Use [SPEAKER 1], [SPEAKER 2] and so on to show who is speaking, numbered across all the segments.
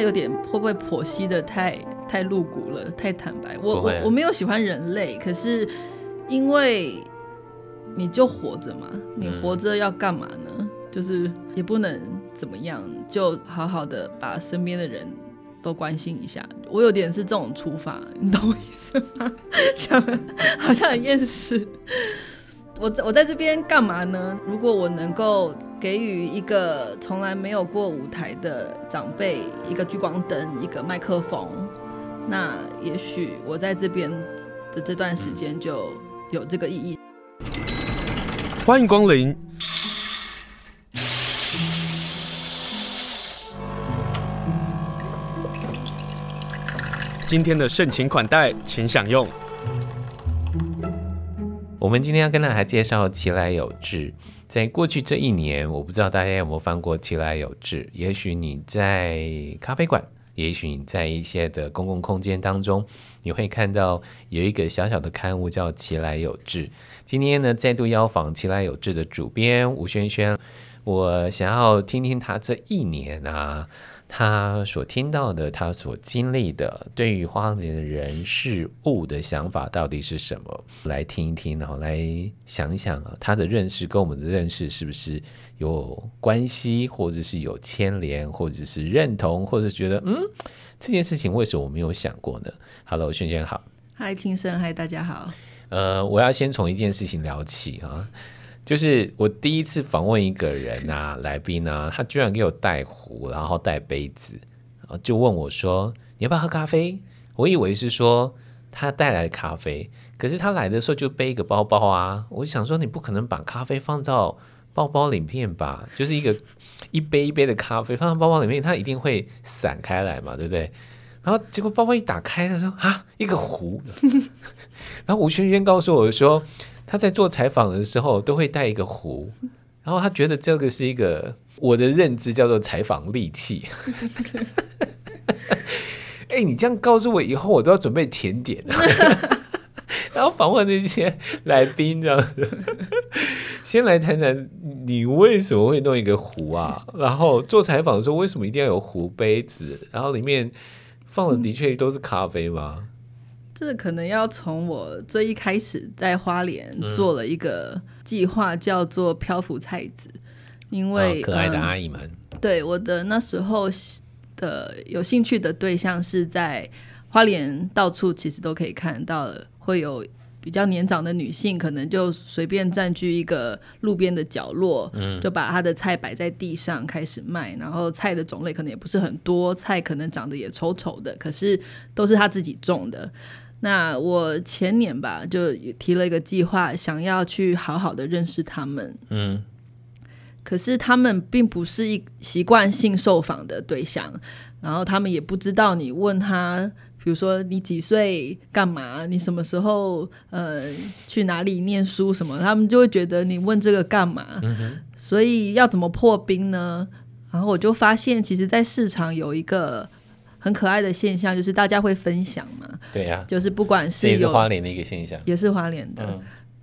[SPEAKER 1] 有点会不会剖析的太太露骨了，太坦白？我我我没有喜欢人类，可是因为你就活着嘛，你活着要干嘛呢？嗯、就是也不能怎么样，就好好的把身边的人都关心一下。我有点是这种出发，你懂我意思吗？想好像很厌世。我我在这边干嘛呢？如果我能够。给予一个从来没有过舞台的长辈一个聚光灯，一个麦克风，那也许我在这边的这段时间就有这个意义。
[SPEAKER 2] 欢迎光临。今天的盛情款待，请享用。
[SPEAKER 3] 我们今天要跟大家介绍奇来有志。在过去这一年，我不知道大家有没有翻过《奇来有志》。也许你在咖啡馆，也许你在一些的公共空间当中，你会看到有一个小小的刊物叫《奇来有志》。今天呢，再度邀访《奇来有志》的主编吴轩轩，我想要听听他这一年啊。他所听到的，他所经历的，对于花莲的人事物的想法到底是什么？来听一听，然后来想一想啊，他的认识跟我们的认识是不是有关系，或者是有牵连，或者是认同，或者觉得嗯，这件事情为什么我没有想过呢？Hello，轩轩好。
[SPEAKER 1] 嗨，青生，嗨，大家好。
[SPEAKER 3] 呃，我要先从一件事情聊起啊。就是我第一次访问一个人啊，来宾啊，他居然给我带壶，然后带杯子，就问我说：“你要不要喝咖啡？”我以为是说他带来的咖啡，可是他来的时候就背一个包包啊。我想说，你不可能把咖啡放到包包里面吧？就是一个 一杯一杯的咖啡放到包包里面，它一定会散开来嘛，对不对？然后结果包包一打开，他说：“啊，一个壶。”然后吴轩轩告诉我说。他在做采访的时候都会带一个壶，然后他觉得这个是一个我的认知叫做采访利器。哎、你这样告诉我以后，我都要准备甜点，然后访问那些来宾这样。先来谈谈你为什么会弄一个壶啊？然后做采访的时候为什么一定要有壶杯子？然后里面放的的确都是咖啡吗？
[SPEAKER 1] 这可能要从我最一开始在花莲做了一个计划，叫做“漂浮菜籽”，因为、
[SPEAKER 3] 哦、可爱的阿姨们、
[SPEAKER 1] 嗯，对我的那时候的有兴趣的对象是在花莲到处其实都可以看到，会有比较年长的女性，可能就随便占据一个路边的角落，嗯，就把她的菜摆在地上开始卖，然后菜的种类可能也不是很多，菜可能长得也丑丑的，可是都是她自己种的。那我前年吧，就提了一个计划，想要去好好的认识他们。嗯，可是他们并不是一习惯性受访的对象，然后他们也不知道你问他，比如说你几岁、干嘛、你什么时候、呃，去哪里念书什么，他们就会觉得你问这个干嘛？嗯。所以要怎么破冰呢？然后我就发现，其实，在市场有一个。很可爱的现象就是大家会分享嘛，
[SPEAKER 3] 对呀、啊，
[SPEAKER 1] 就是不管是有，
[SPEAKER 3] 也是花莲的一个现象，
[SPEAKER 1] 也是花莲的、嗯，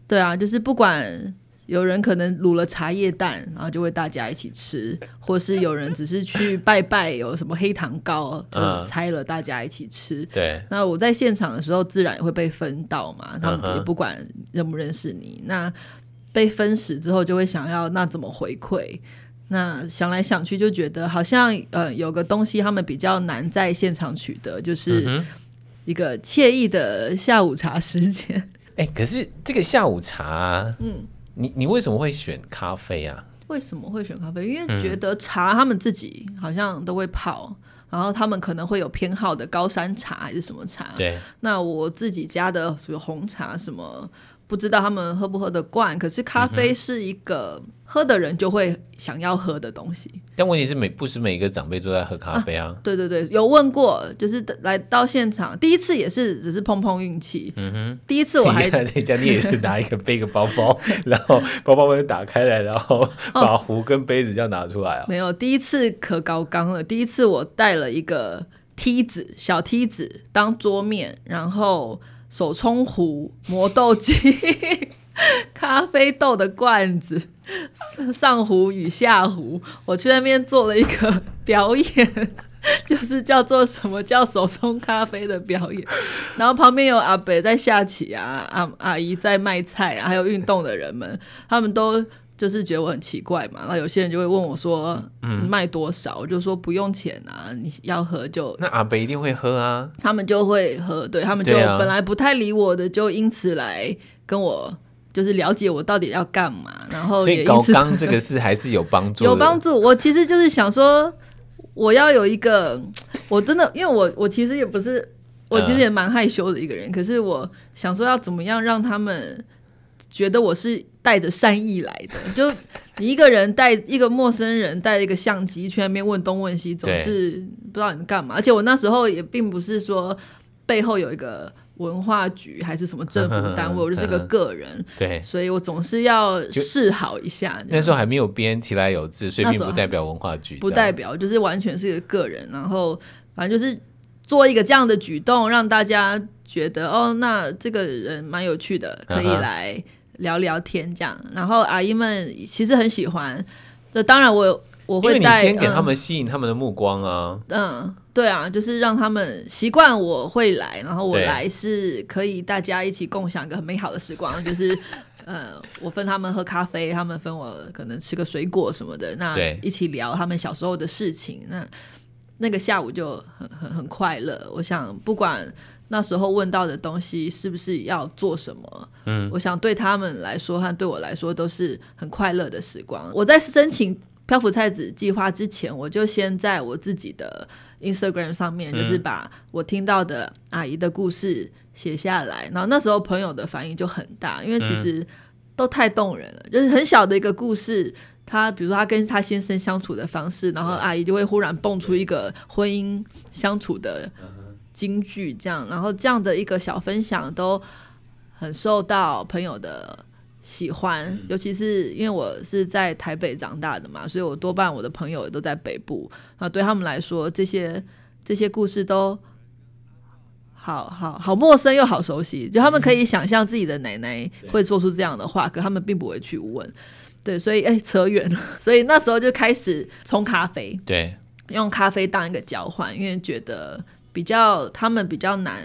[SPEAKER 1] 对啊，就是不管有人可能卤了茶叶蛋，然后就会大家一起吃，或是有人只是去拜拜，有什么黑糖糕就拆了大家一起吃，嗯、对。那我在现场的时候，自然也会被分到嘛，他们也不管认不认识你，那被分食之后就会想要那怎么回馈？那想来想去就觉得好像呃有个东西他们比较难在现场取得，就是一个惬意的下午茶时间。
[SPEAKER 3] 哎、欸，可是这个下午茶、啊，嗯，你你为什么会选咖啡啊？
[SPEAKER 1] 为什么会选咖啡？因为觉得茶他们自己好像都会泡，然后他们可能会有偏好的高山茶还是什么茶。对，那我自己家的比如红茶什么。不知道他们喝不喝得惯，可是咖啡是一个喝的人就会想要喝的东西。嗯、
[SPEAKER 3] 但问题是每不是每一个长辈都在喝咖啡啊，啊。对
[SPEAKER 1] 对对，有问过，就是来到现场第一次也是只是碰碰运气。嗯哼，第一次我还 在
[SPEAKER 3] 家，你也是拿一个背个包包，然后包包门打开来，然后把壶跟杯子这样拿出来啊。
[SPEAKER 1] 没有，第一次可高刚了。第一次我带了一个梯子，小梯子当桌面，然后。手冲壶、磨豆机、咖啡豆的罐子、上壶与下壶，我去那边做了一个表演。就是叫做什么叫手冲咖啡的表演，然后旁边有阿北在下棋啊，阿阿姨在卖菜啊，还有运动的人们，他们都就是觉得我很奇怪嘛。然后有些人就会问我说：“嗯，卖多少？”我就说不用钱啊，你要喝就。
[SPEAKER 3] 那阿伯一定会喝啊，
[SPEAKER 1] 他们就会喝，对他们就本来不太理我的，就因此来跟我就是了解我到底要干嘛。然后
[SPEAKER 3] 所以高刚这个事还是有帮助，
[SPEAKER 1] 有帮助。我其实就是想说。我要有一个，我真的，因为我我其实也不是，我其实也蛮害羞的一个人。嗯、可是我想说，要怎么样让他们觉得我是带着善意来的？就你一个人带一个陌生人带一个相机去那边问东问西，总是不知道你干嘛。而且我那时候也并不是说背后有一个。文化局还是什么政府单位，嗯、我就是个个人，嗯、对，所以我总是要示好一下。
[SPEAKER 3] 那时候还没有编起来有字，所以并不代表文化局，
[SPEAKER 1] 不代表就是完全是一个个人。然后反正就是做一个这样的举动，让大家觉得哦，那这个人蛮有趣的，可以 来聊聊天这样。嗯、然后阿姨们其实很喜欢，那当然我。我会带，
[SPEAKER 3] 先给他们吸引他们的目光啊。
[SPEAKER 1] 嗯，对啊，就是让他们习惯我会来，然后我来是可以大家一起共享一个很美好的时光。就是，呃，我分他们喝咖啡，他们分我可能吃个水果什么的，那一起聊他们小时候的事情。那那个下午就很很很快乐。我想，不管那时候问到的东西是不是要做什么，嗯，我想对他们来说和对我来说都是很快乐的时光。我在申请。漂浮菜籽计划之前，我就先在我自己的 Instagram 上面，就是把我听到的阿姨的故事写下来。然后那时候朋友的反应就很大，因为其实都太动人了，就是很小的一个故事。他比如说他跟他先生相处的方式，然后阿姨就会忽然蹦出一个婚姻相处的金句，这样，然后这样的一个小分享都很受到朋友的。喜欢，尤其是因为我是在台北长大的嘛，所以我多半我的朋友也都在北部。那对他们来说，这些这些故事都好好好陌生又好熟悉。就他们可以想象自己的奶奶会说出这样的话，可他们并不会去问。对，所以哎，扯远了。所以那时候就开始冲咖啡，
[SPEAKER 3] 对，
[SPEAKER 1] 用咖啡当一个交换，因为觉得比较他们比较难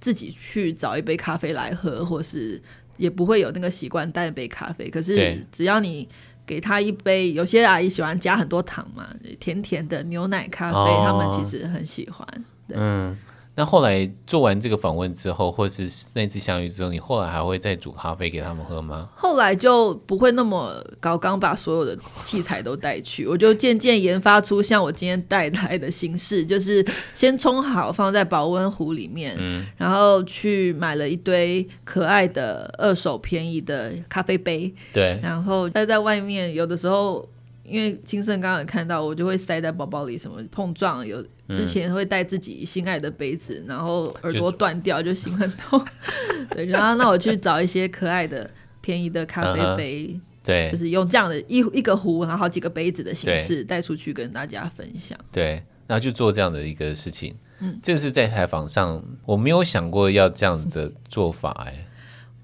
[SPEAKER 1] 自己去找一杯咖啡来喝，或是。也不会有那个习惯带一杯咖啡，可是只要你给他一杯，有些阿姨喜欢加很多糖嘛，甜甜的牛奶咖啡，哦、他们其实很喜欢。对。嗯。
[SPEAKER 3] 那后来做完这个访问之后，或是那次相遇之后，你后来还会再煮咖啡给他们喝吗？
[SPEAKER 1] 后来就不会那么高刚把所有的器材都带去，我就渐渐研发出像我今天带来的形式，就是先冲好放在保温壶里面，嗯，然后去买了一堆可爱的二手便宜的咖啡杯，
[SPEAKER 3] 对，
[SPEAKER 1] 然后待在外面，有的时候。因为金盛刚刚有看到，我就会塞在包包里，什么碰撞有之前会带自己心爱的杯子，嗯、然后耳朵断掉就心很痛。对，然后那我去找一些可爱的便宜的咖啡杯，嗯、对，就是用这样的一一个壶，然后好几个杯子的形式带出去跟大家分享。
[SPEAKER 3] 对，然后就做这样的一个事情。嗯，这是在采访上我没有想过要这样的做法哎。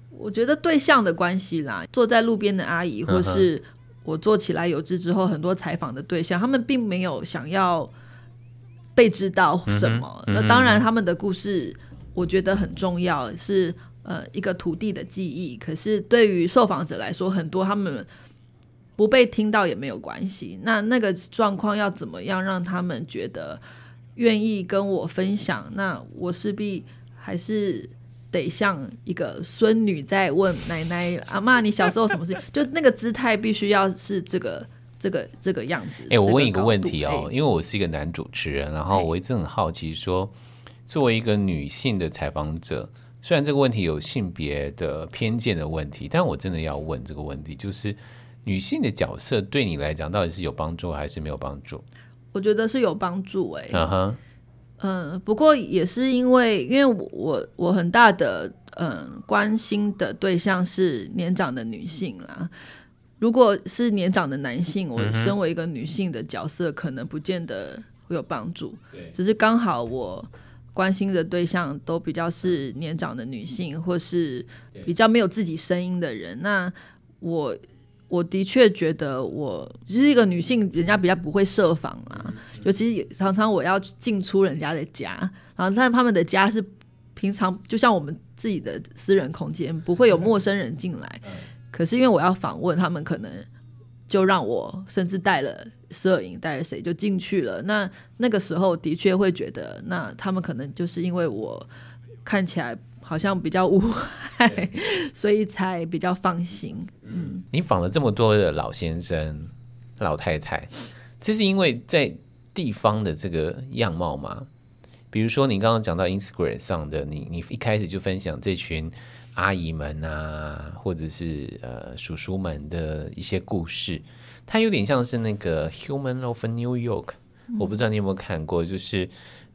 [SPEAKER 1] 我觉得对象的关系啦，坐在路边的阿姨或是、嗯。我做起来有志之后，很多采访的对象，他们并没有想要被知道什么。那、当然，他们的故事我觉得很重要，是呃一个土地的记忆。可是对于受访者来说，很多他们不被听到也没有关系。那那个状况要怎么样让他们觉得愿意跟我分享？那我势必还是。得像一个孙女在问奶奶：“阿妈，你小时候什么事情？” 就那个姿态必须要是这个、这个、这个样子。哎、
[SPEAKER 3] 欸，我问一个问题哦，欸、因为我是一个男主持人，然后我一直很好奇说，说作为一个女性的采访者，虽然这个问题有性别的偏见的问题，但我真的要问这个问题，就是女性的角色对你来讲到底是有帮助还是没有帮助？
[SPEAKER 1] 我觉得是有帮助、欸。哎，
[SPEAKER 3] 嗯哼。
[SPEAKER 1] 嗯，不过也是因为，因为我我很大的嗯关心的对象是年长的女性啦。如果是年长的男性，我身为一个女性的角色，可能不见得会有帮助。对只是刚好我关心的对象都比较是年长的女性，或是比较没有自己声音的人。那我我的确觉得我只是一个女性，人家比较不会设防啊，尤其常常我要进出人家的家，然后但他们的家是平常就像我们自己的私人空间，不会有陌生人进来。可是因为我要访问他们，可能就让我甚至带了摄影，带了谁就进去了。那那个时候的确会觉得，那他们可能就是因为我看起来。好像比较无害，所以才比较放心。嗯，
[SPEAKER 3] 你访了这么多的老先生、老太太，这是因为在地方的这个样貌吗？比如说你刚刚讲到 Instagram 上的你，你一开始就分享这群阿姨们啊，或者是呃叔叔们的一些故事，它有点像是那个 Human of New York，嗯，我不知道你有没有看过，就是。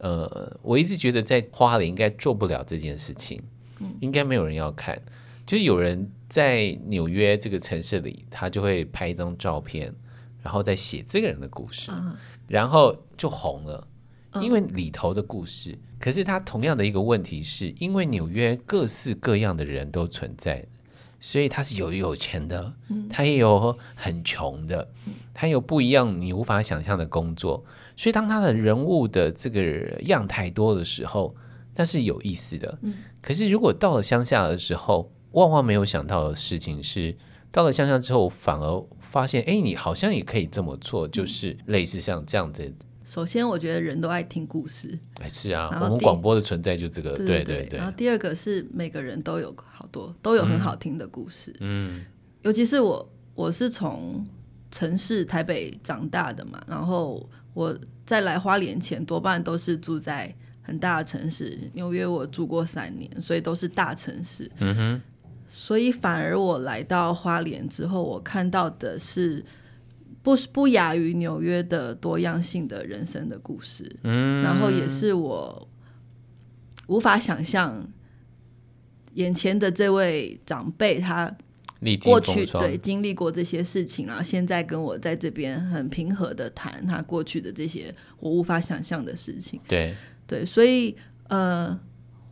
[SPEAKER 3] 呃，我一直觉得在花莲应该做不了这件事情，嗯，应该没有人要看。就是有人在纽约这个城市里，他就会拍一张照片，然后再写这个人的故事，嗯，然后就红了，因为里头的故事。嗯，可是他同样的一个问题是，因为纽约各式各样的人都存在，所以他是有有钱的，他也有很穷的，他有不一样你无法想象的工作。所以，当他的人物的这个样太多的时候，那是有意思的。嗯。可是，如果到了乡下的时候，万万没有想到的事情是，到了乡下之后，反而发现，哎，你好像也可以这么做，就是类似像这样的。
[SPEAKER 1] 首先，我觉得人都爱听故事。
[SPEAKER 3] 哎，是啊，我们广播的存在就这个，对对对，对。
[SPEAKER 1] 然后第二个是每个人都有好多都有很好听的故事。嗯。尤其是我，我是从城市台北长大的嘛，然后。我在来花莲前，多半都是住在很大的城市。纽约我住过三年，所以都是大城市。嗯哼。所以反而我来到花莲之后，我看到的是不不亚于纽约的多样性的人生的故事。嗯。然后也是我无法想象眼前的这位长辈他。过去对经历过这些事情，然后现在跟我在这边很平和的谈他过去的这些我无法想象的事情。
[SPEAKER 3] 对
[SPEAKER 1] 对，所以呃，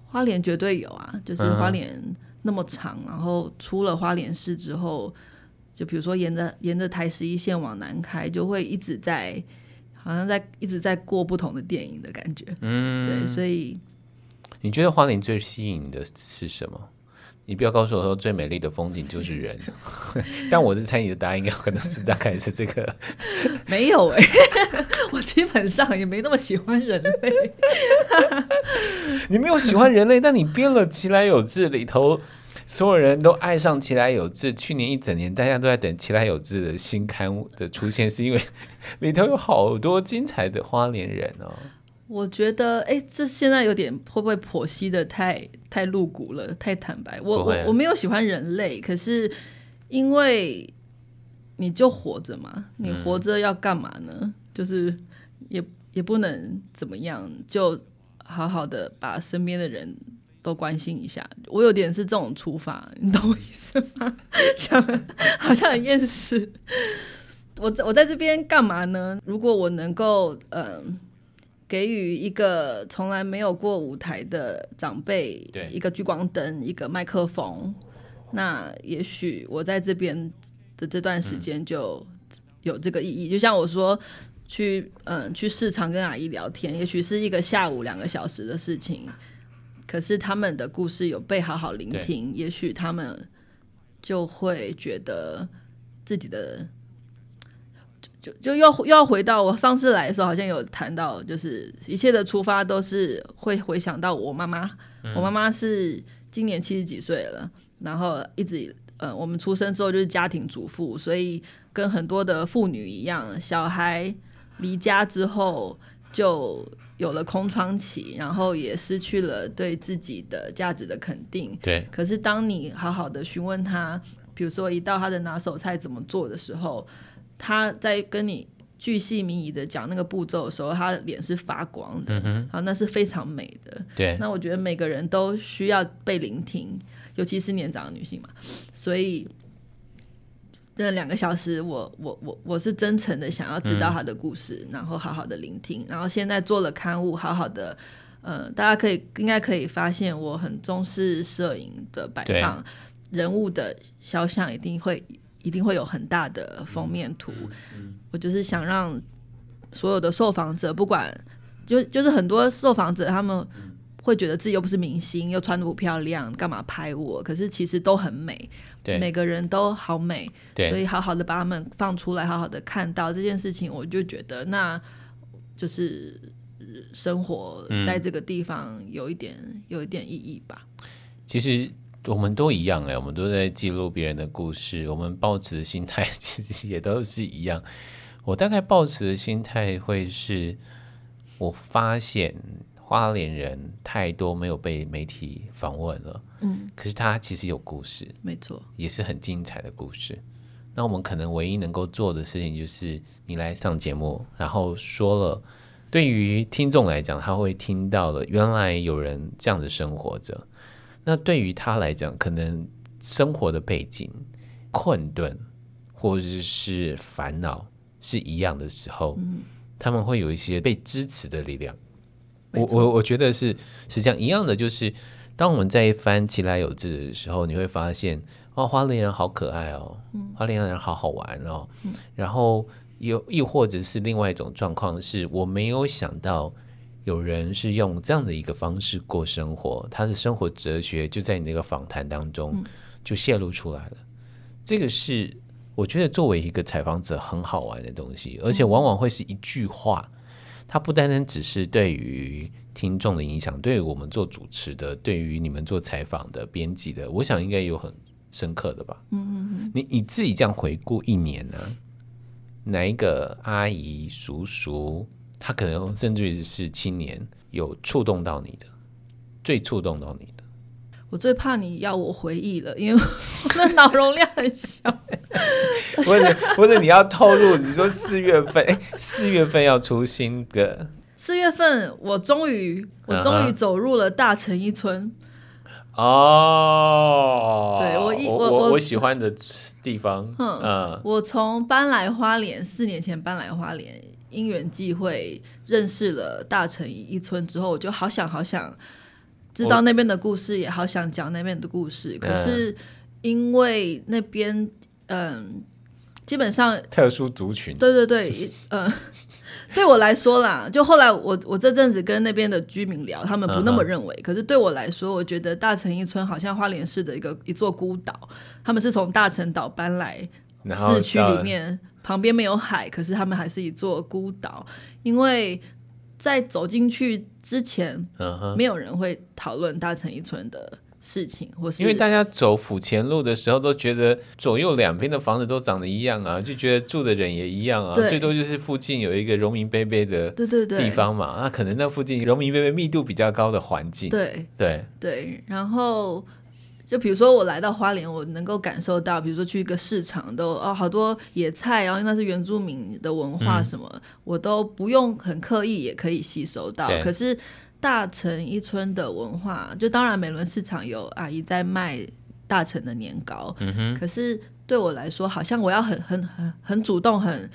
[SPEAKER 1] 花莲绝对有啊，就是花莲那么长，嗯，然后出了花莲市之后，就比如说沿着沿着台十一线往南开，就会一直在好像在一直在过不同的电影的感觉。嗯，对，所以
[SPEAKER 3] 你觉得花莲最吸引你的是什么？你不要告诉我说最美丽的风景就是人，但我是猜你的答案应该可能是大概是这个。
[SPEAKER 1] 没有哎、欸，我基本上也没那么喜欢人类。
[SPEAKER 3] 你没有喜欢人类，但你编了《奇来有志》里头，所有人都爱上《奇来有志》。去年一整年，大家都在等《奇来有志》的新刊的出现，是因为里头有好多精彩的花莲人哦。
[SPEAKER 1] 我觉得，哎，这现在有点会不会剖析的太太露骨了，太坦白。我我我没有喜欢人类，可是因为你就活着嘛，你活着要干嘛呢？嗯、就是也也不能怎么样，就好好的把身边的人都关心一下。我有点是这种出发，你懂我意思吗？讲好像很厌世。我在我在这边干嘛呢？如果我能够，嗯、呃。给予一个从来没有过舞台的长辈，一个聚光灯，一个麦克风，那也许我在这边的这段时间就有这个意义。嗯、就像我说，去嗯去市场跟阿姨聊天，也许是一个下午两个小时的事情，可是他们的故事有被好好聆听，也许他们就会觉得自己的。就就又又要回到我上次来的时候，好像有谈到，就是一切的出发都是会回想到我妈妈。嗯、我妈妈是今年七十几岁了，然后一直呃，我们出生之后就是家庭主妇，所以跟很多的妇女一样，小孩离家之后就有了空窗期，然后也失去了对自己的价值的肯定。
[SPEAKER 3] 对。
[SPEAKER 1] 可是当你好好的询问他，比如说一道他的拿手菜怎么做的时候。他在跟你巨细靡遗的讲那个步骤的时候，他的脸是发光的，嗯，啊，那是非常美的。
[SPEAKER 3] 对，
[SPEAKER 1] 那我觉得每个人都需要被聆听，尤其是年长的女性嘛。所以，这两个小时我，我我我我是真诚的想要知道他的故事，嗯，然后好好的聆听。然后现在做了刊物，好好的，呃，大家可以应该可以发现，我很重视摄影的摆放，人物的肖像一定会。一定会有很大的封面图。我就是想让所有的受访者，不管就就是很多受访者，他们会觉得自己又不是明星，又穿的不漂亮，干嘛拍我？可是其实都很美，对，每个人都好美，对，所以好好的把他们放出来，好好的看到这件事情，我就觉得那就是生活在这个地方有一点、嗯、有一点意义吧。
[SPEAKER 3] 其实。我们都一样哎，我们都在记录别人的故事。我们抱持的心态 其实也都是一样。我大概抱持的心态会是，我发现花莲人太多没有被媒体访问了。嗯，可是他其实有故事，
[SPEAKER 1] 没错，
[SPEAKER 3] 也是很精彩的故事。那我们可能唯一能够做的事情就是，你来上节目，然后说了，对于听众来讲，他会听到了，原来有人这样子生活着。那对于他来讲，可能生活的背景、困顿或者是烦恼是一样的时候，嗯，他们会有一些被支持的力量。我我我觉得是是这样一样的，就是当我们在翻其来有志的时候，你会发现哦，花莲人好可爱哦，花莲人好好玩哦，嗯，然后又又或者是另外一种状况，是我没有想到。有人是用这样的一个方式过生活，他的生活哲学就在你那个访谈当中就泄露出来了。嗯、这个是我觉得作为一个采访者很好玩的东西，而且往往会是一句话，它不单单只是对于听众的影响，对于我们做主持的，对于你们做采访的编辑的，我想应该有很深刻的吧。嗯嗯嗯。你你自己这样回顾一年呢、啊？哪一个阿姨叔叔？他可能甚至于是青年，有触动到你的，最触动到你的。
[SPEAKER 1] 我最怕你要我回忆了，因为我的脑容量很小。
[SPEAKER 3] 或者或者你要透露，你说四月份，哎，四月份要出新歌。
[SPEAKER 1] 四月份，我终于，我终于走入了大城一村。
[SPEAKER 3] 哦、uh-huh.，
[SPEAKER 1] 对我一我
[SPEAKER 3] 我
[SPEAKER 1] 我，
[SPEAKER 3] 我喜欢的地方，嗯，
[SPEAKER 1] 嗯我从搬来花莲，四年前搬来花莲。因缘际会认识了大城一村之后，我就好想好想知道那边的故事，也好想讲那边的故事。可是因为那边嗯，基本上
[SPEAKER 3] 特殊族群，
[SPEAKER 1] 对对对，嗯，对我来说啦，就后来我我这阵子跟那边的居民聊，他们不那么认为。可是对我来说，我觉得大城一村好像花莲市的一个一座孤岛，他们是从大城岛搬来市区里面。旁边没有海，可是他们还是一座孤岛，因为在走进去之前，没有人会讨论大城一村的事情，或是
[SPEAKER 3] 因为大家走府前路的时候都觉得左右两边的房子都长得一样啊，就觉得住的人也一样啊，最多就是附近有一个荣民伯伯的对对对。地方嘛，那可能那附近荣民伯伯密度比较高的环境，
[SPEAKER 1] 对。
[SPEAKER 3] 对。
[SPEAKER 1] 对，然后。就比如说我来到花莲，我能够感受到，比如说去一个市场都哦好多野菜，然后那是原住民的文化什么，嗯，我都不用很刻意也可以吸收到。可是大城一村的文化，就当然美伦市场有阿姨在卖大城的年糕，嗯，可是对我来说，好像我要很很很很主动很。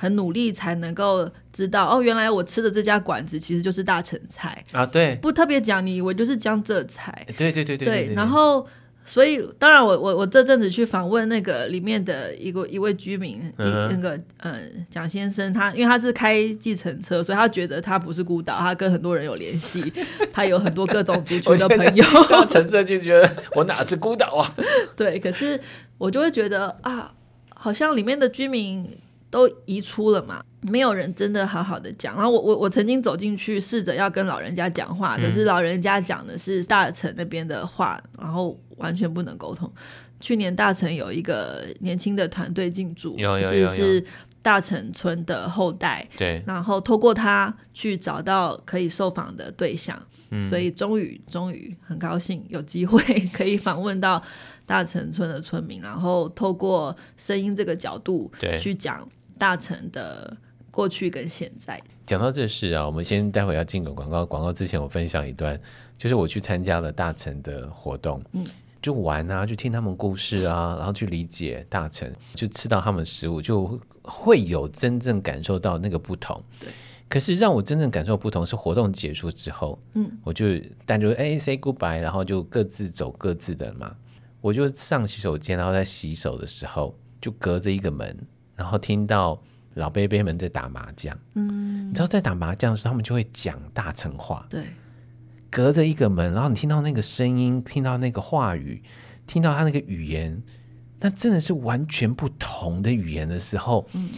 [SPEAKER 1] 很努力才能够知道哦，原来我吃的这家馆子其实就是大成菜
[SPEAKER 3] 啊，对，
[SPEAKER 1] 不特别讲，你以为就是江浙菜，
[SPEAKER 3] 对对对对对，对，对。
[SPEAKER 1] 然后，所以当然我，我我我这阵子去访问那个里面的一个一位居民，嗯、那个嗯蒋先生，他因为他是开计程车，所以他觉得他不是孤岛，他跟很多人有联系，他有很多各种族群的朋友。
[SPEAKER 3] 橙色就觉得我哪是孤岛啊？
[SPEAKER 1] 对，可是我就会觉得啊，好像里面的居民。都移出了嘛，没有人真的好好的讲。然后我我我曾经走进去试着要跟老人家讲话，可是老人家讲的是大城那边的话，然后完全不能沟通。去年大城有一个年轻的团队进驻，是是大城村的后代，对，然后透过他去找到可以受访的对象，所以终于终于很高兴有机会 可以访问到大城村的村民，然后透过声音这个角度去讲。大城的过去跟现在，
[SPEAKER 3] 讲到这事啊，我们先待会要进个广告。广告之前，我分享一段，就是我去参加了大城的活动，嗯，就玩啊，去听他们故事啊，然后去理解大臣，就吃到他们食物，就会有真正感受到那个不同。对，可是让我真正感受不同是活动结束之后，嗯，我就但就哎 say goodbye，然后就各自走各自的嘛。我就上洗手间，然后在洗手的时候。就隔着一个门，然后听到老贝贝们在打麻将。嗯，你知道在打麻将的时候，他们就会讲大城话。
[SPEAKER 1] 对，
[SPEAKER 3] 隔着一个门，然后你听到那个声音，听到那个话语，听到他那个语言，那真的是完全不同的语言的时候，嗯，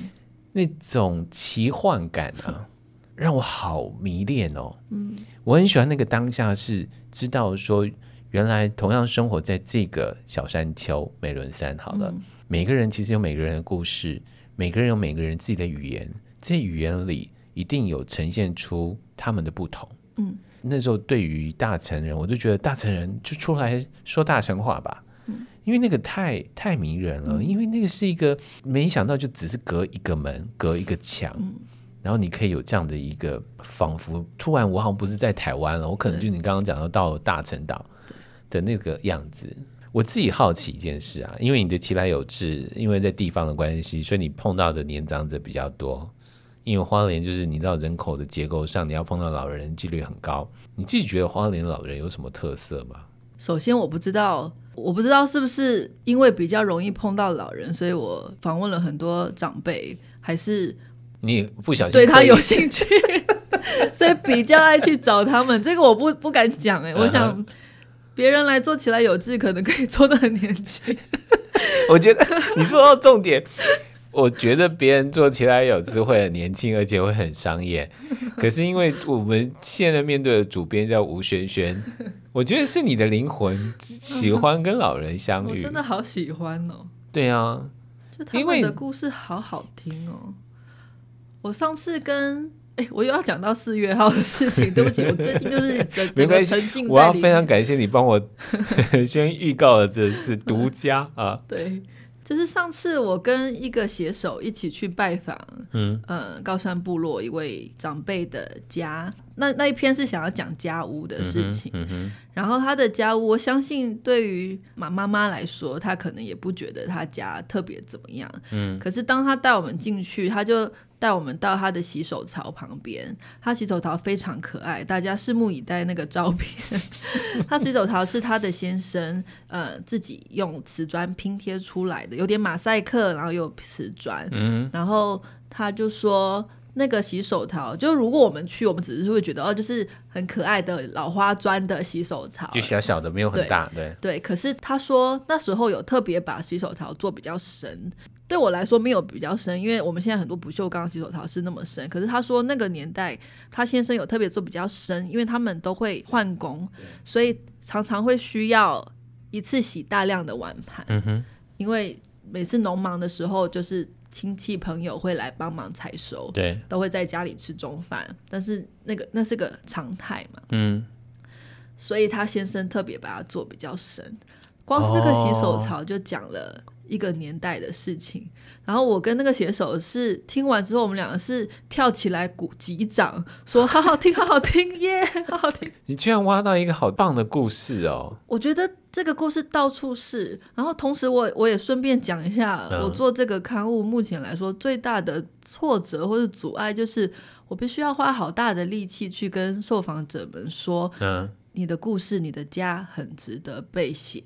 [SPEAKER 3] 那种奇幻感啊，让我好迷恋哦。嗯，我很喜欢那个当下，是知道说。原来同样生活在这个小山丘美伦山，好了，嗯、每个人其实有每个人的故事，每个人有每个人自己的语言，这语言里一定有呈现出他们的不同。嗯，那时候对于大成人，我就觉得大成人就出来说大成话吧，嗯、因为那个太太迷人了，嗯、因为那个是一个没想到就只是隔一个门，隔一个墙，嗯、然后你可以有这样的一个仿佛突然我好像不是在台湾了，我可能就你刚刚讲到到大乘岛。的那个样子，我自己好奇一件事啊，因为你的其来有志，因为在地方的关系，所以你碰到的年长者比较多。因为花莲就是你知道人口的结构上，你要碰到老人几率很高。你自己觉得花莲老人有什么特色吗？
[SPEAKER 1] 首先，我不知道，我不知道是不是因为比较容易碰到老人，所以我访问了很多长辈，还是
[SPEAKER 3] 你不小心
[SPEAKER 1] 对他有兴趣，所以比较爱去找他们。这个我不不敢讲哎、欸，我想。别人来做起来有志，可能可以做的很年轻。
[SPEAKER 3] 我觉得你说到重点，我觉得别人做起来有智慧很年轻，而且会很商业。可是因为我们现在面对的主编叫吴萱萱，我觉得是你的灵魂喜欢跟老人相遇，
[SPEAKER 1] 我真的好喜欢哦。
[SPEAKER 3] 对啊，
[SPEAKER 1] 就他们的故事好好听哦。我上次跟。欸、我又要讲到四月号的事情，对不起，我最近就是整没关系，
[SPEAKER 3] 我要非常感谢你帮我 先预告了，这是独家啊。
[SPEAKER 1] 对，就是上次我跟一个写手一起去拜访，嗯。呃高山部落一位长辈的家，那那一篇是想要讲家屋的事情，嗯嗯、然后他的家屋，我相信对于马妈妈来说，她可能也不觉得他家特别怎么样，嗯，可是当他带我们进去，他就。带我们到他的洗手槽旁边，他洗手槽非常可爱，大家拭目以待那个照片。他洗手槽是他的先生呃自己用瓷砖拼贴出来的，有点马赛克，然后又有瓷砖。嗯，然后他就说那个洗手槽，就如果我们去，我们只是会觉得哦，就是很可爱的老花砖的洗手槽，
[SPEAKER 3] 就小小的，没有很大。对
[SPEAKER 1] 对，对，可是他说那时候有特别把洗手槽做比较深。对我来说没有比较深，因为我们现在很多不锈钢洗手槽是那么深。可是他说那个年代他先生有特别做比较深，因为他们都会换工，所以常常会需要一次洗大量的碗盘。嗯哼，因为每次农忙的时候，就是亲戚朋友会来帮忙采收，对，都会在家里吃中饭。但是那个那是个常态嘛，嗯，所以他先生特别把它做比较深。光是这个洗手槽就讲了。一个年代的事情，然后我跟那个写手是听完之后，我们两个是跳起来鼓击掌，说好好听，好好听耶 好好听。
[SPEAKER 3] 你居然挖到一个好棒的故事哦！
[SPEAKER 1] 我觉得这个故事到处是，然后同时我我也顺便讲一下，嗯、我做这个刊物目前来说最大的挫折或者阻碍，就是我必须要花好大的力气去跟受访者们说，嗯，你的故事，你的家很值得被写。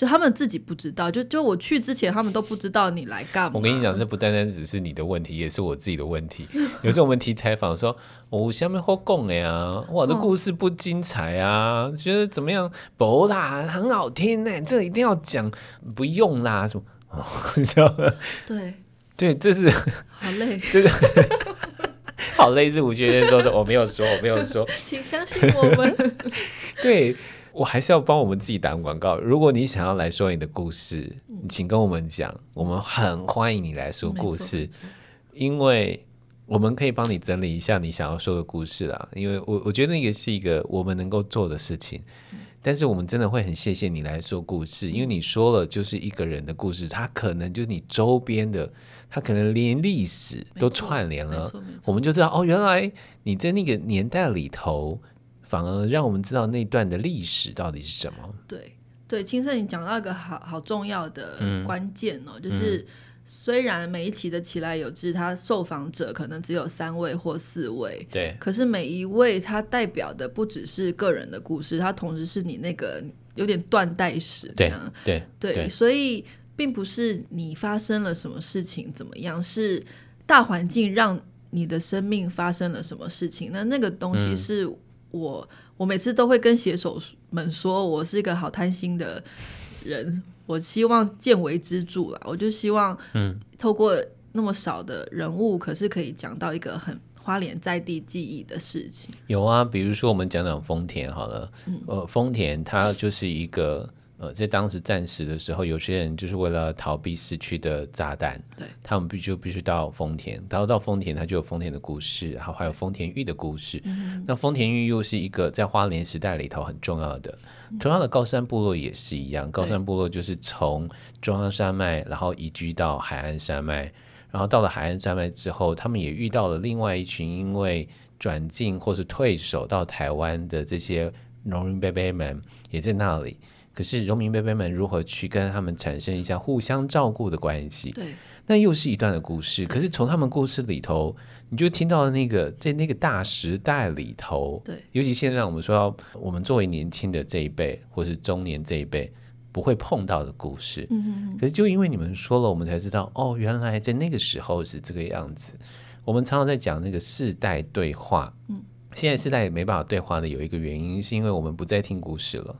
[SPEAKER 1] 就他们自己不知道，就就我去之前，他们都不知道你来干嘛。
[SPEAKER 3] 我跟你讲，这不单单只是你的问题，也是我自己的问题。有时候我们提采访说，我下面好讲的呀，我的故事不精彩啊，哦、觉得怎么样？不啦，很好听呢，这一定要讲，不用啦，什么？哦、你知道吗？
[SPEAKER 1] 对
[SPEAKER 3] 对，这是
[SPEAKER 1] 好累，
[SPEAKER 3] 这个好累，是吴萱萱说的，我没有说，我没有说，
[SPEAKER 1] 请相信我们。
[SPEAKER 3] 对。我还是要帮我们自己打广告。如果你想要来说你的故事，嗯、请跟我们讲，我们很欢迎你来说故事，因为我们可以帮你整理一下你想要说的故事啦。因为我我觉得那个是一个我们能够做的事情，嗯、但是我们真的会很谢谢你来说故事，因为你说了就是一个人的故事，他可能就是你周边的，他可能连历史都串联了，我们就知道哦，原来你在那个年代里头。反而让我们知道那段的历史到底是什么。
[SPEAKER 1] 对对，青色，你讲到一个好好重要的关键哦，嗯、就是虽然每一期的起来有志，他受访者可能只有三位或四位，
[SPEAKER 3] 对，
[SPEAKER 1] 可是每一位他代表的不只是个人的故事，他同时是你那个有点断代史，
[SPEAKER 3] 对对
[SPEAKER 1] 对，所以。并不是你发生了什么事情怎么样，是大环境让你的生命发生了什么事情。那那个东西是我，嗯、我每次都会跟写手们说，我是一个好贪心的人，我希望见微知著啦，我就希望，嗯，透过那么少的人物，可是可以讲到一个很。花莲在地记忆的事情。
[SPEAKER 3] 有啊，比如说我们讲讲丰田好了，嗯、呃，丰田它就是一个呃，在当时战时的时候，有些人就是为了逃避死去的炸弹，
[SPEAKER 1] 对，
[SPEAKER 3] 他们必须必须到丰田，然后到丰田，它就有丰田的故事，然后还有丰田玉的故事。嗯、那丰田玉又是一个在花莲时代里头很重要的，嗯、同样的高山部落也是一样，高山部落就是从中央山脉，然后移居到海岸山脉。然后到了海岸山脉之后，他们也遇到了另外一群因为转进或是退守到台湾的这些农民伯伯们，也在那里。可是农民伯伯们如何去跟他们产生一下互相照顾的关系？
[SPEAKER 1] 对，
[SPEAKER 3] 那又是一段的故事。可是从他们故事里头，你就听到了那个在那个大时代里头，
[SPEAKER 1] 对，
[SPEAKER 3] 尤其现在我们说要，我们作为年轻的这一辈，或是中年这一辈。不会碰到的故事，嗯哼哼，可是就因为你们说了，我们才知道哦，原来在那个时候是这个样子。我们常常在讲那个世代对话，嗯，现在世代也没办法对话的有一个原因，是因为我们不再听故事了，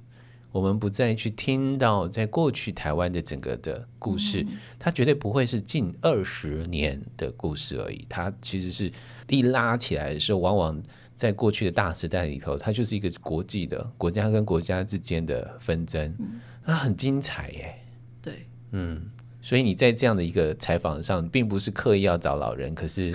[SPEAKER 3] 我们不再去听到在过去台湾的整个的故事，嗯、它绝对不会是近二十年的故事而已，它其实是一拉起来的时候，往往在过去的大时代里头，它就是一个国际的国家跟国家之间的纷争。嗯。那很精彩耶，
[SPEAKER 1] 对，
[SPEAKER 3] 嗯，所以你在这样的一个采访上，并不是刻意要找老人，可是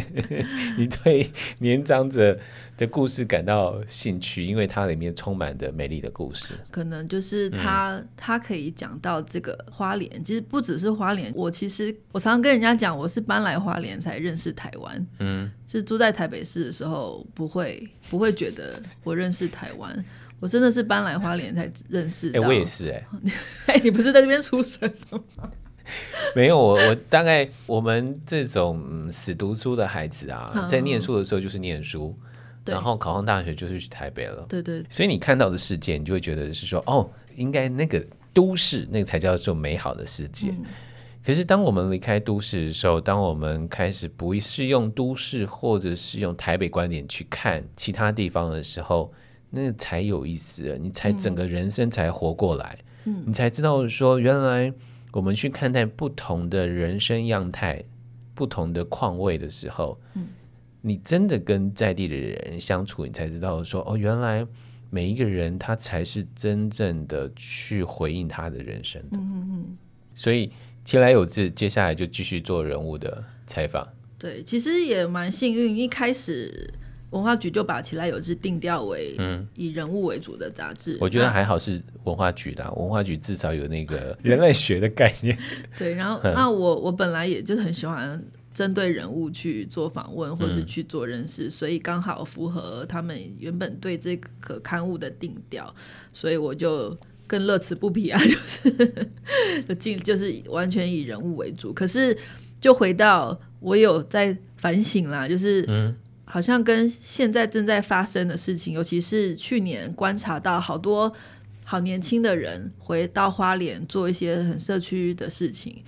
[SPEAKER 3] 你对年长者的故事感到兴趣，因为它里面充满着美丽的故事。
[SPEAKER 1] 可能就是他，嗯、他可以讲到这个花莲，其实不只是花莲。我其实我常常跟人家讲，我是搬来花莲才认识台湾，嗯，是住在台北市的时候，不会不会觉得我认识台湾。我真的是搬来花莲才认识的。
[SPEAKER 3] 哎、欸，我也是哎、
[SPEAKER 1] 欸。哎，你不是在这边出生吗？
[SPEAKER 3] 没有，我我大概我们这种、嗯、死读书的孩子啊，在念书的时候就是念书，然后考上大学就是去台北了。
[SPEAKER 1] 对对。
[SPEAKER 3] 所以你看到的世界，你就会觉得是说，哦，应该那个都市那个才叫做美好的世界。嗯、可是当我们离开都市的时候，当我们开始不是用都市或者是用台北观点去看其他地方的时候，那才有意思，你才整个人生才活过来，嗯，你才知道说，原来我们去看待不同的人生样态、不同的况味的时候，嗯，你真的跟在地的人相处，你才知道说，哦，原来每一个人他才是真正的去回应他的人生的，嗯嗯嗯。所以其来有志，接下来就继续做人物的采访。
[SPEAKER 1] 对，其实也蛮幸运，一开始。文化局就把《其来有志》定调为以人物为主的杂志，嗯。我
[SPEAKER 3] 觉得还好是文化局的，文化局至少有那个 人类学的概念。
[SPEAKER 1] 对，然后那我我本来也就很喜欢针对人物去做访问，或是去做人事，嗯，所以刚好符合他们原本对这个刊物的定调，所以我就更乐此不疲啊，就是就是完全以人物为主。可是就回到我有在反省啦，就是嗯。好像跟现在正在发生的事情，尤其是去年观察到好多好年轻的人回到花莲做一些很社区的事情，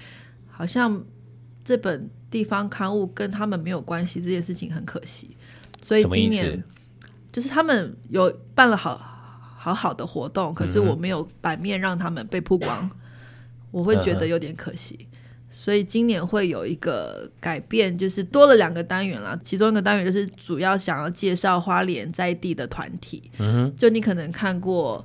[SPEAKER 1] 好像这本地方刊物跟他们没有关系，这件事情很可惜。所以今年就是他们有办了好好好的活动，可是我没有版面让他们被曝光，嗯、我会觉得有点可惜。所以今年会有一个改变，就是多了两个单元了。其中一个单元就是主要想要介绍花莲在地的团体。就你可能看过，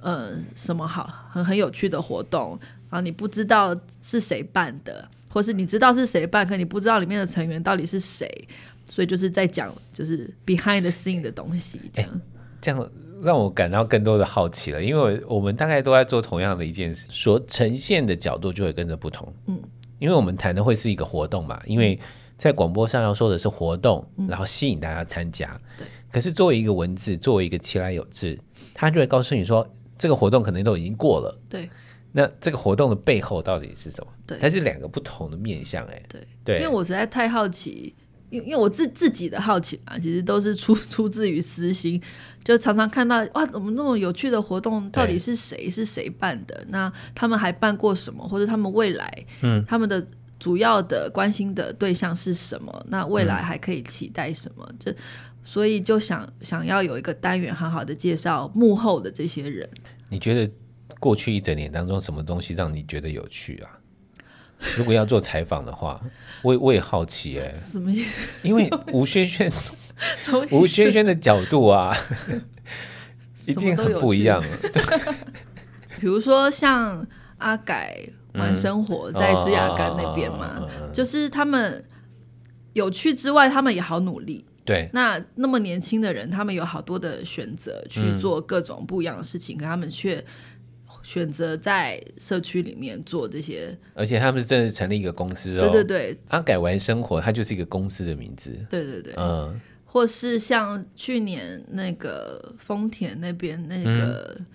[SPEAKER 1] 嗯、呃，什么好很很有趣的活动，然后你不知道是谁办的，或是你知道是谁办，可你不知道里面的成员到底是谁。所以就是在讲就是 behind the scene 的东西，这样。欸，
[SPEAKER 3] 这样让我感到更多的好奇了，因为我们大概都在做同样的一件事，所呈现的角度就会跟着不同。嗯。因为我们谈的会是一个活动嘛，因为在广播上要说的是活动，嗯、然后吸引大家参加。对。可是作为一个文字，作为一个其来有志，他就会告诉你说，这个活动可能都已经过了。
[SPEAKER 1] 对。
[SPEAKER 3] 那这个活动的背后到底是什么？
[SPEAKER 1] 对。
[SPEAKER 3] 它是两个不同的面向，哎。
[SPEAKER 1] 对。对。因为我实在太好奇，因因为我自自己的好奇啊，其实都是出 出自于私心，就常常看到哇，怎么那么有趣的活动，到底是谁是谁办的？那他们还办过什么？或者他们未来，嗯，他们的主要的关心的对象是什么？那未来还可以期待什么？这、嗯、所以就想想要有一个单元，好好的介绍幕后的这些人。
[SPEAKER 3] 你觉得过去一整年当中，什么东西让你觉得有趣啊？如果要做采访的话，我也我也好奇哎、欸，
[SPEAKER 1] 什么意思？
[SPEAKER 3] 因为吴萱萱，吴萱萱的角度啊，一定很不一样。
[SPEAKER 1] 比如说像阿改玩生活在枝雅干那边嘛，嗯、就是他们有趣之外，他们也好努力。
[SPEAKER 3] 对，
[SPEAKER 1] 那那么年轻的人，他们有好多的选择去做各种不一样的事情，嗯、可他们却。选择在社区里面做这些，
[SPEAKER 3] 而且他们是真的成立一个公司哦。
[SPEAKER 1] 对对对，
[SPEAKER 3] 阿改玩生活，它就是一个公司的名字。
[SPEAKER 1] 对对对，
[SPEAKER 3] 嗯，
[SPEAKER 1] 或是像去年那个丰田那边那个、嗯，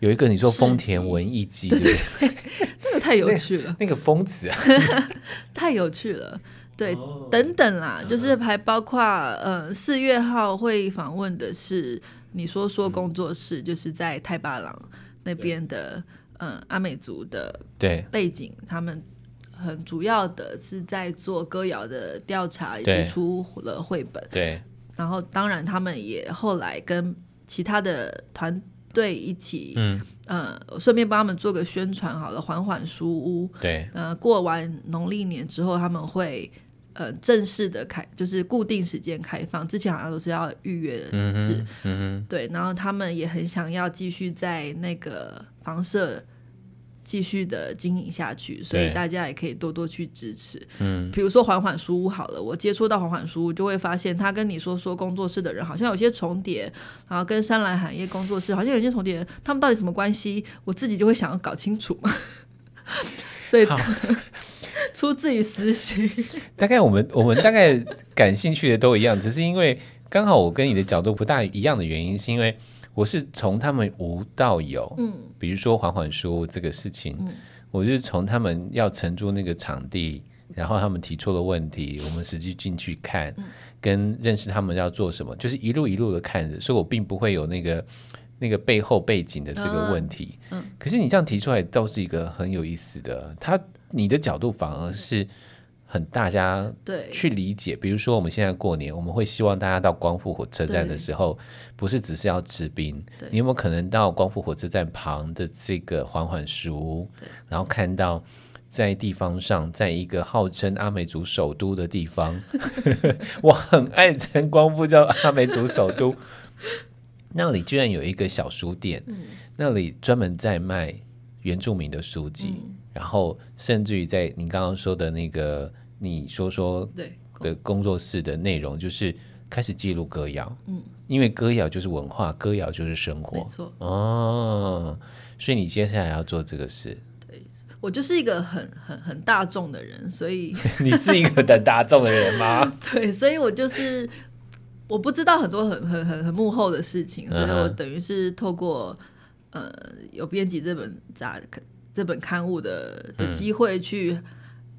[SPEAKER 3] 有一个你说丰田文艺季，对对？对，
[SPEAKER 1] 那个太有趣了，
[SPEAKER 3] 那，那个疯子啊，
[SPEAKER 1] 太有趣了。对，哦、等等啦，就是还包括呃四月号会访问的是你说说工作室，嗯、就是在太巴郎。那边的嗯阿美族的对背景，他们很主要的是在做歌谣的调查，以及出了绘本。
[SPEAKER 3] 对，
[SPEAKER 1] 然后当然他们也后来跟其他的团队一起，嗯嗯，顺便帮他们做个宣传好了，缓缓书屋。
[SPEAKER 3] 对，
[SPEAKER 1] 呃，过完农历年之后他们会。呃，正式的开就是固定时间开放，之前好像都是要预约制，嗯哼，嗯，对。然后他们也很想要继续在那个房舍继续的经营下去，所以大家也可以多多去支持。嗯，比如说缓缓书屋好了，我接触到缓缓书屋，就会发现他跟你说说工作室的人好像有些重叠，然后跟山兰海业工作室好像有些重叠，他们到底什么关系？我自己就会想要搞清楚嘛。所以。出自于私心，
[SPEAKER 3] 大概我们我们大概感兴趣的都一样，只是因为刚好我跟你的角度不大一样的原因，是因为我是从他们无到有，嗯，比如说缓缓说这个事情，嗯，我就是从他们要承租那个场地，然后他们提出了问题，我们实际进去看，跟认识他们要做什么，就是一路一路的看着，所以我并不会有那个那个背后背景的这个问题，嗯，可是你这样提出来倒是一个很有意思的，他。你的角度反而是很大家对。去理解，比如说我们现在过年，我们会希望大家到光复火车站的时候，不是只是要吃冰，你有没有可能到光复火车站旁的这个缓缓书屋，然后看到在地方上，在一个号称阿美族首都的地方，我很爱称光复叫阿美族首都，那里居然有一个小书店，嗯、那里专门在卖原住民的书籍。嗯然后，甚至于在你刚刚说的那个，你说说对的工作室的内容，就是开始记录歌谣。嗯，因为歌谣就是文化，歌谣就是生活。没错。哦，所以你接下来要做这个事。
[SPEAKER 1] 对，我就是一个很很很大众的人，所以
[SPEAKER 3] 你是一个很大众的人吗？
[SPEAKER 1] 对，所以我就是我不知道很多很很很很幕后的事情，所以我等于是透过呃有编辑这本杂。这本刊物的的机会去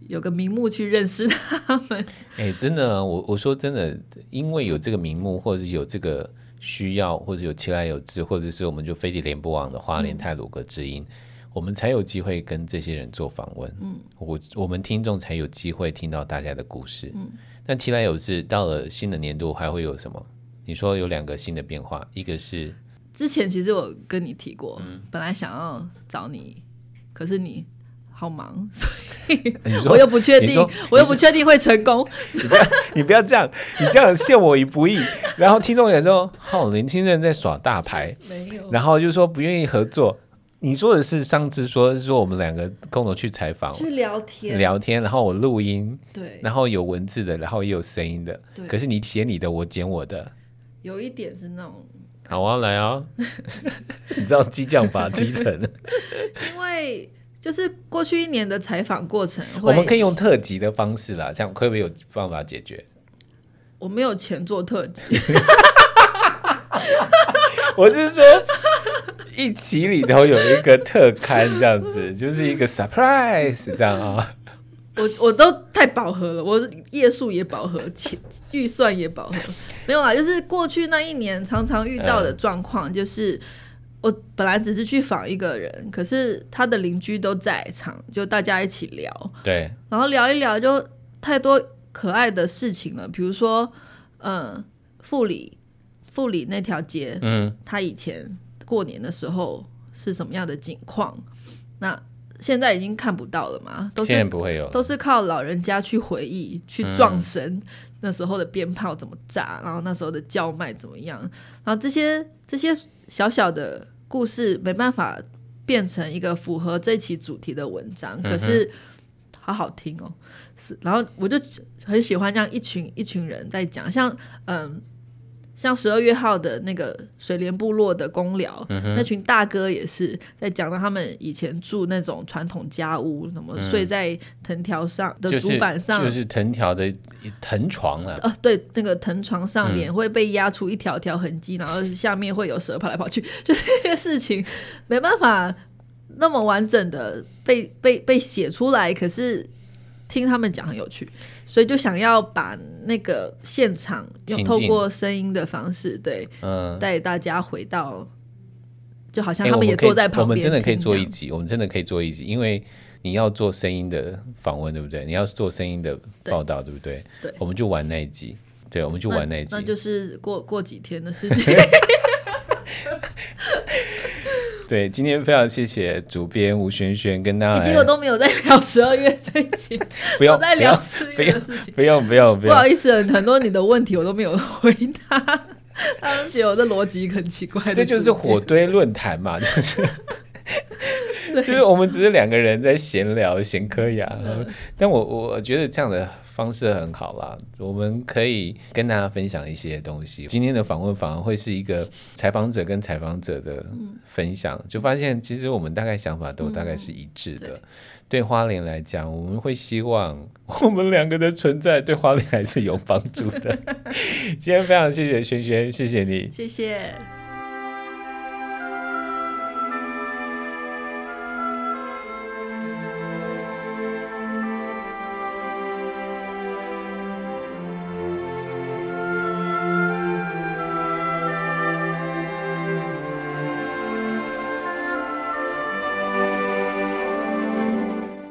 [SPEAKER 1] 有个名目去认识他们。
[SPEAKER 3] 哎、欸，真的，我我说真的，因为有这个名目，或者是有这个需要，或者有其来有志，或者是我们就飞碟联播网的花莲泰鲁格之音，嗯、我们才有机会跟这些人做访问。嗯，我我们听众才有机会听到大家的故事。嗯，但其来有志到了新的年度还会有什么？你说有两个新的变化，一个是
[SPEAKER 1] 之前其实我跟你提过，嗯、本来想要找你。可是你好忙，所以我又不确定，我又不确定会成功。
[SPEAKER 3] 你不要，你不要这样，你这样陷我于不义。然后听众也说，好年轻人在耍大牌，没有。然后就说不愿意合作。你说的是上次说是说我们两个共同去采访，
[SPEAKER 1] 去聊天，
[SPEAKER 3] 聊天。然后我录音，
[SPEAKER 1] 对，
[SPEAKER 3] 然后有文字的，然后也有声音的。
[SPEAKER 1] 对。
[SPEAKER 3] 可是你写你的，我剪我的。
[SPEAKER 1] 有一点是那种。
[SPEAKER 3] 好啊，来啊！你知道激将法基层？
[SPEAKER 1] 因为就是过去一年的采访过程，
[SPEAKER 3] 我们可以用特辑的方式啦，这样会不会有办法解决？
[SPEAKER 1] 我没有钱做特辑，
[SPEAKER 3] 我就是说一期里头有一个特刊，这样子 就是一个 surprise，这样啊。
[SPEAKER 1] 我我都太饱和了，我页数也饱和，钱预算也饱和，没有啦，就是过去那一年常常遇到的状况，就是我本来只是去访一个人，可是他的邻居都在场，就大家一起聊，
[SPEAKER 3] 对，
[SPEAKER 1] 然后聊一聊，就太多可爱的事情了，比如说，嗯，富里富里那条街，嗯，他以前过年的时候是什么样的景况？那现在已经看不到了嘛，都是
[SPEAKER 3] 不会有，
[SPEAKER 1] 都是靠老人家去回忆、去撞神、嗯、那时候的鞭炮怎么炸，然后那时候的叫卖怎么样，然后这些这些小小的故事没办法变成一个符合这期主题的文章，可是好好听哦，是，然后我就很喜欢这样一群一群人在讲，像嗯。像十二月号的那个水帘部落的公寮，嗯、那群大哥也是在讲到他们以前住那种传统家屋，什么睡在藤条上的竹板上，
[SPEAKER 3] 就是、就是、藤条的藤床啊。
[SPEAKER 1] 啊，对，那个藤床上脸会被压出一条条痕迹、嗯，然后下面会有蛇跑来跑去，就这些事情没办法那么完整的被被被写出来，可是。听他们讲很有趣，所以就想要把那个现场用透过声音的方式，对，嗯，带大家回到，就好像他们也坐在旁边、欸。我们真的可以做一集，我们真的可以做一集，因为你要做声音的访问，对不对？你要做声音的报道，对不对？对，我们就玩那一集，对，我们就玩那一集，那，那就是过过几天的事情。
[SPEAKER 3] 对，今天非常谢谢主编吴璇璇跟大家，
[SPEAKER 1] 结果都没有在聊十二月这一期，不用在聊四月的事情，
[SPEAKER 3] 不用不用不用，不
[SPEAKER 1] 好意思，很多你的问题我都没有回答，他们觉得我的逻辑很奇怪，
[SPEAKER 3] 这就是火堆论坛嘛，就是，就是我们只是两个人在闲聊闲嗑牙，但我我觉得这样的。方式很好啦，我们可以跟大家分享一些东西。今天的访问反而会是一个采访者跟采访者的分享，就发现其实我们大概想法都大概是一致的。对花莲来讲，我们会希望我们两个的存在对花莲还是有帮助的。今天非常谢谢轩轩，谢谢你，
[SPEAKER 1] 谢谢。